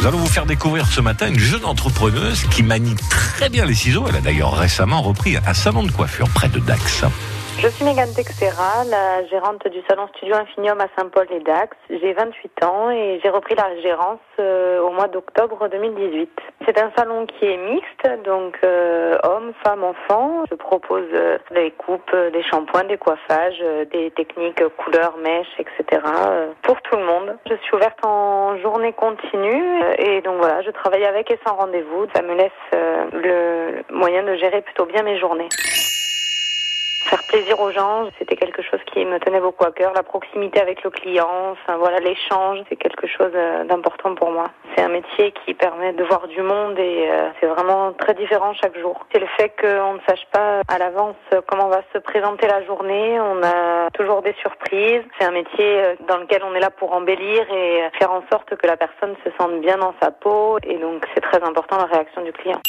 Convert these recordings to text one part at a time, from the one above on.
Nous allons vous faire découvrir ce matin une jeune entrepreneuse qui manie très bien les ciseaux. Elle a d'ailleurs récemment repris un salon de coiffure près de Dax. Je suis Mégane Texera, la gérante du salon Studio Infinium à Saint-Paul-les-Dax. J'ai 28 ans et j'ai repris la gérance euh, au mois d'octobre 2018. C'est un salon qui est mixte, donc euh, hommes, femmes, enfants. Je propose euh, des coupes, des shampoings, des coiffages, euh, des techniques couleurs, mèches, etc. euh, pour tout le monde. Je suis ouverte en journée continue euh, et donc voilà, je travaille avec et sans rendez-vous. Ça me laisse euh, le moyen de gérer plutôt bien mes journées. Faire plaisir aux gens, c'était quelque chose qui me tenait beaucoup à cœur. La proximité avec le client, enfin voilà, l'échange, c'est quelque chose euh, d'important pour moi. C'est un métier qui permet de voir du monde et euh, c'est vraiment très différent chaque jour. C'est le fait qu'on ne sache pas à l'avance comment va se présenter la journée. On a toujours des surprises. C'est un métier euh, dans lequel on est là pour embellir et faire en sorte que la personne se sente bien dans sa peau. Et donc c'est très important la réaction du client.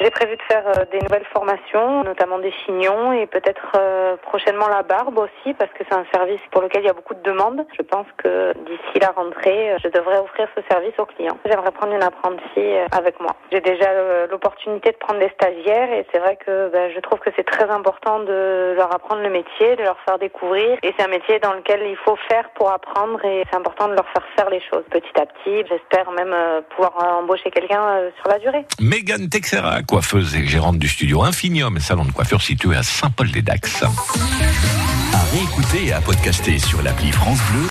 J'ai prévu de faire euh, des nouvelles formations, notamment des chignons et peut-être euh, prochainement la barbe aussi parce que c'est un service pour lequel il y a beaucoup de demandes. Je pense que d'ici la rentrée, euh, je devrais offrir ce service aux clients. J'aimerais prendre une apprentie avec moi. J'ai déjà l'opportunité de prendre des stagiaires et c'est vrai que ben, je trouve que c'est très important de leur apprendre le métier, de leur faire découvrir et c'est un métier dans lequel il faut faire pour apprendre et c'est important de leur faire faire les choses petit à petit. J'espère même pouvoir embaucher quelqu'un sur la durée. Mégane Texera, coiffeuse et gérante du studio Infinium, salon de coiffure situé à Saint-Paul-des-Dax. À réécouter et à podcaster sur l'appli France Bleu